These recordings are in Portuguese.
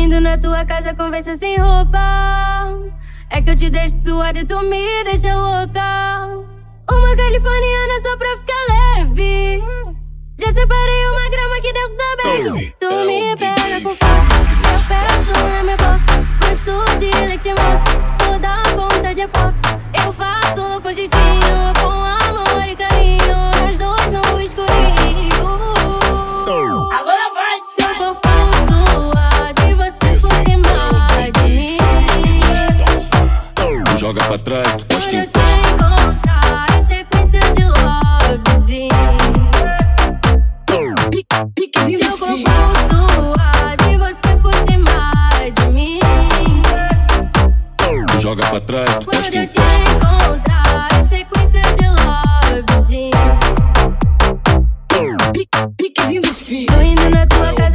indo na tua casa conversa sem roupa. É que eu te deixo suada e tu me deixa louca. Uma californiana só pra ficar leve. Já separei uma grama aqui dentro da bag. Tu é me pega com força. Eu peço na minha boca. Gosto de leite moça. Você por cima de mim. joga pra trás, Quando eu te encontrar em sequência de lovezinho. Piquezinho dos filhos. Tô indo na tua casa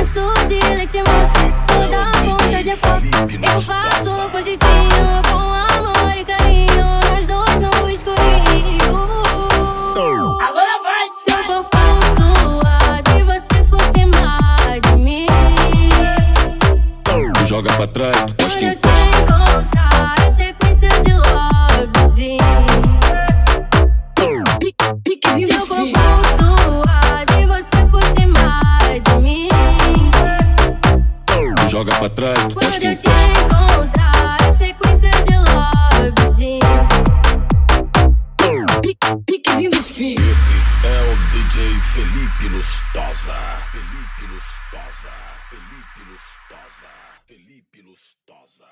Gosto de leite moça. Toda a ponta de foco. Eu faço com jeitinho, com amor e carinho. Nós dois no escurinho. Agora vai! Seu corpo suado e você por cima de mim. joga pra trás, Quando posta em joga pra trás, Quando eu te encontrar em sequência de lovezinho. Piquezinho dos filhos. Esse é o DJ Felipe Lustosa. Felipe Lustosa. Felipe Lustosa. Felipe Lustosa.